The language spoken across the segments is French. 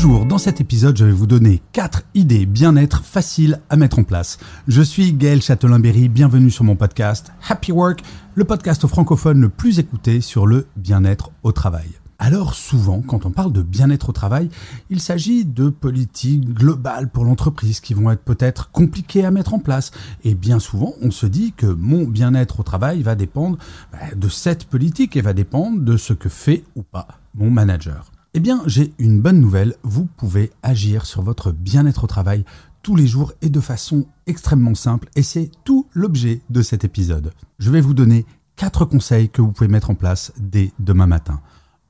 Bonjour, dans cet épisode, je vais vous donner 4 idées bien-être faciles à mettre en place. Je suis Gaël Châtelain-Berry, bienvenue sur mon podcast Happy Work, le podcast francophone le plus écouté sur le bien-être au travail. Alors souvent, quand on parle de bien-être au travail, il s'agit de politiques globales pour l'entreprise qui vont être peut-être compliquées à mettre en place. Et bien souvent, on se dit que mon bien-être au travail va dépendre bah, de cette politique et va dépendre de ce que fait ou pas mon manager. Eh bien, j'ai une bonne nouvelle, vous pouvez agir sur votre bien-être au travail tous les jours et de façon extrêmement simple, et c'est tout l'objet de cet épisode. Je vais vous donner 4 conseils que vous pouvez mettre en place dès demain matin.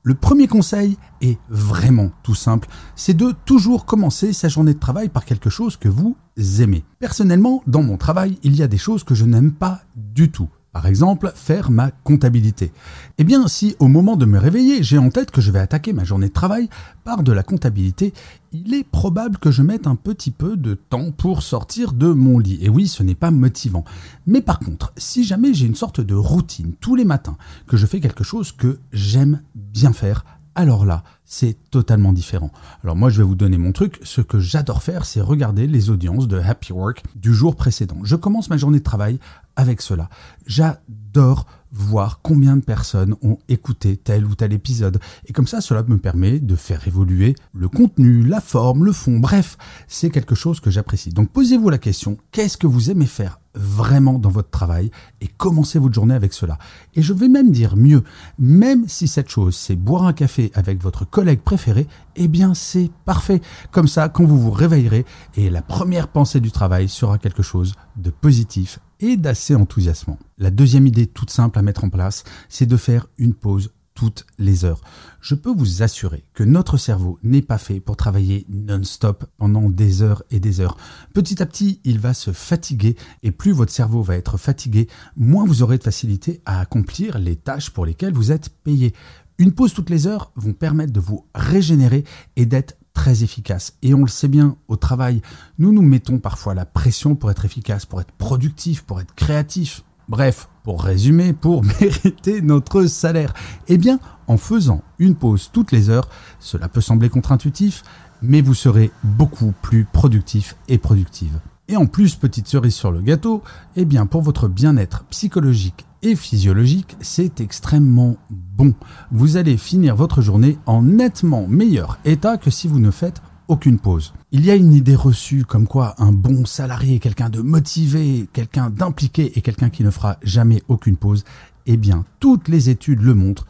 Le premier conseil est vraiment tout simple, c'est de toujours commencer sa journée de travail par quelque chose que vous aimez. Personnellement, dans mon travail, il y a des choses que je n'aime pas du tout. Par exemple, faire ma comptabilité. Eh bien, si au moment de me réveiller, j'ai en tête que je vais attaquer ma journée de travail par de la comptabilité, il est probable que je mette un petit peu de temps pour sortir de mon lit. Et oui, ce n'est pas motivant. Mais par contre, si jamais j'ai une sorte de routine tous les matins, que je fais quelque chose que j'aime bien faire, alors là, c'est totalement différent. Alors moi, je vais vous donner mon truc. Ce que j'adore faire, c'est regarder les audiences de Happy Work du jour précédent. Je commence ma journée de travail avec cela. J'adore voir combien de personnes ont écouté tel ou tel épisode. Et comme ça, cela me permet de faire évoluer le contenu, la forme, le fond. Bref, c'est quelque chose que j'apprécie. Donc posez-vous la question, qu'est-ce que vous aimez faire vraiment dans votre travail et commencez votre journée avec cela. Et je vais même dire mieux, même si cette chose c'est boire un café avec votre collègue préféré, eh bien c'est parfait. Comme ça, quand vous vous réveillerez et la première pensée du travail sera quelque chose de positif et d'assez enthousiasmant. La deuxième idée toute simple à mettre en place, c'est de faire une pause toutes les heures. Je peux vous assurer que notre cerveau n'est pas fait pour travailler non-stop pendant des heures et des heures. Petit à petit, il va se fatiguer et plus votre cerveau va être fatigué, moins vous aurez de facilité à accomplir les tâches pour lesquelles vous êtes payé. Une pause toutes les heures vont permettre de vous régénérer et d'être très efficace. Et on le sait bien, au travail, nous nous mettons parfois la pression pour être efficace, pour être productif, pour être créatif. Bref, pour résumer, pour mériter notre salaire. Eh bien, en faisant une pause toutes les heures, cela peut sembler contre-intuitif, mais vous serez beaucoup plus productif et productive. Et en plus, petite cerise sur le gâteau, eh bien pour votre bien-être psychologique et physiologique, c'est extrêmement bon. Vous allez finir votre journée en nettement meilleur état que si vous ne faites aucune pause. Il y a une idée reçue comme quoi un bon salarié quelqu'un de motivé, quelqu'un d'impliqué et quelqu'un qui ne fera jamais aucune pause. Eh bien, toutes les études le montrent.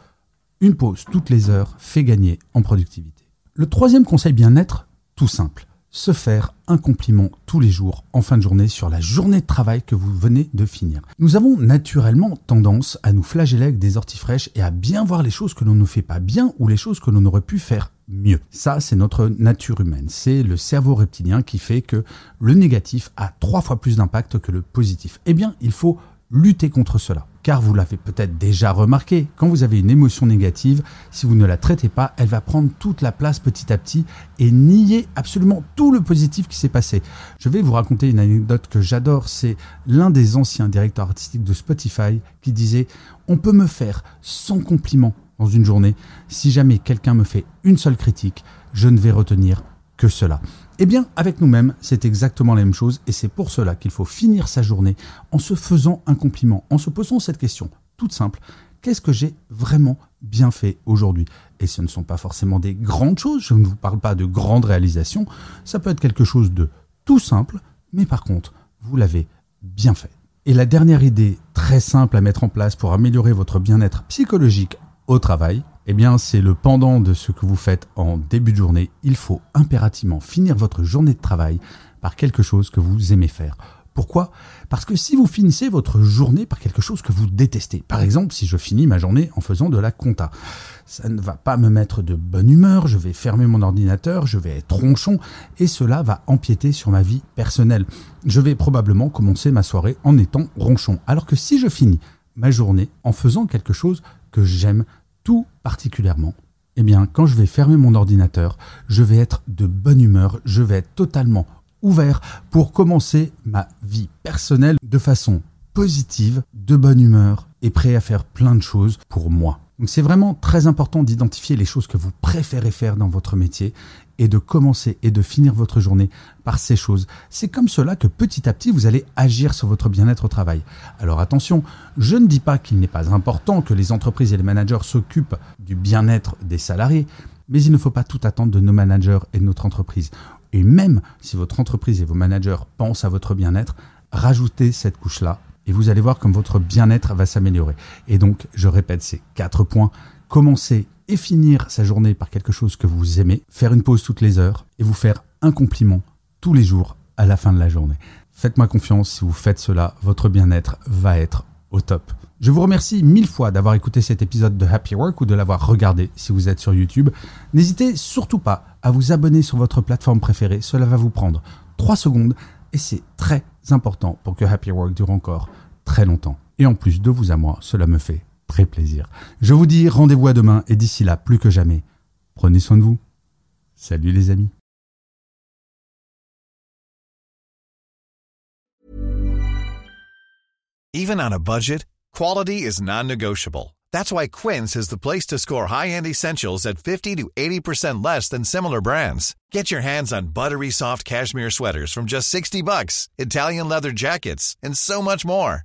Une pause toutes les heures fait gagner en productivité. Le troisième conseil bien-être, tout simple se faire un compliment tous les jours en fin de journée sur la journée de travail que vous venez de finir. Nous avons naturellement tendance à nous flageller avec des orties fraîches et à bien voir les choses que l'on ne fait pas bien ou les choses que l'on aurait pu faire mieux. Ça, c'est notre nature humaine. C'est le cerveau reptilien qui fait que le négatif a trois fois plus d'impact que le positif. Eh bien, il faut lutter contre cela. Car vous l'avez peut-être déjà remarqué, quand vous avez une émotion négative, si vous ne la traitez pas, elle va prendre toute la place petit à petit et nier absolument tout le positif qui s'est passé. Je vais vous raconter une anecdote que j'adore, c'est l'un des anciens directeurs artistiques de Spotify qui disait On peut me faire 100 compliments dans une journée, si jamais quelqu'un me fait une seule critique, je ne vais retenir que cela. Eh bien, avec nous-mêmes, c'est exactement la même chose et c'est pour cela qu'il faut finir sa journée en se faisant un compliment, en se posant cette question toute simple. Qu'est-ce que j'ai vraiment bien fait aujourd'hui? Et ce ne sont pas forcément des grandes choses, je ne vous parle pas de grandes réalisations, ça peut être quelque chose de tout simple, mais par contre, vous l'avez bien fait. Et la dernière idée très simple à mettre en place pour améliorer votre bien-être psychologique au travail, eh bien, c'est le pendant de ce que vous faites en début de journée. Il faut impérativement finir votre journée de travail par quelque chose que vous aimez faire. Pourquoi? Parce que si vous finissez votre journée par quelque chose que vous détestez, par exemple si je finis ma journée en faisant de la compta, ça ne va pas me mettre de bonne humeur, je vais fermer mon ordinateur, je vais être ronchon, et cela va empiéter sur ma vie personnelle. Je vais probablement commencer ma soirée en étant ronchon. Alors que si je finis ma journée en faisant quelque chose que j'aime tout particulièrement, eh bien, quand je vais fermer mon ordinateur, je vais être de bonne humeur, je vais être totalement ouvert pour commencer ma vie personnelle de façon positive, de bonne humeur et prêt à faire plein de choses pour moi. Donc c'est vraiment très important d'identifier les choses que vous préférez faire dans votre métier et de commencer et de finir votre journée par ces choses. C'est comme cela que petit à petit vous allez agir sur votre bien-être au travail. Alors attention, je ne dis pas qu'il n'est pas important que les entreprises et les managers s'occupent du bien-être des salariés, mais il ne faut pas tout attendre de nos managers et de notre entreprise. Et même si votre entreprise et vos managers pensent à votre bien-être, rajoutez cette couche-là et vous allez voir comme votre bien-être va s'améliorer. Et donc, je répète ces quatre points. Commencer et finir sa journée par quelque chose que vous aimez, faire une pause toutes les heures et vous faire un compliment tous les jours à la fin de la journée. Faites-moi confiance, si vous faites cela, votre bien-être va être au top. Je vous remercie mille fois d'avoir écouté cet épisode de Happy Work ou de l'avoir regardé si vous êtes sur YouTube. N'hésitez surtout pas à vous abonner sur votre plateforme préférée, cela va vous prendre 3 secondes et c'est très important pour que Happy Work dure encore très longtemps. Et en plus de vous à moi, cela me fait très plaisir. Je vous dis rendez-vous à demain et d'ici là, plus que jamais, prenez soin de vous. Salut les amis. Even on a budget, quality is non-negotiable. That's why Quince is the place to score high-end essentials at 50 to 80% less than similar brands. Get your hands on buttery soft cashmere sweaters from just 60 bucks, Italian leather jackets, and so much more.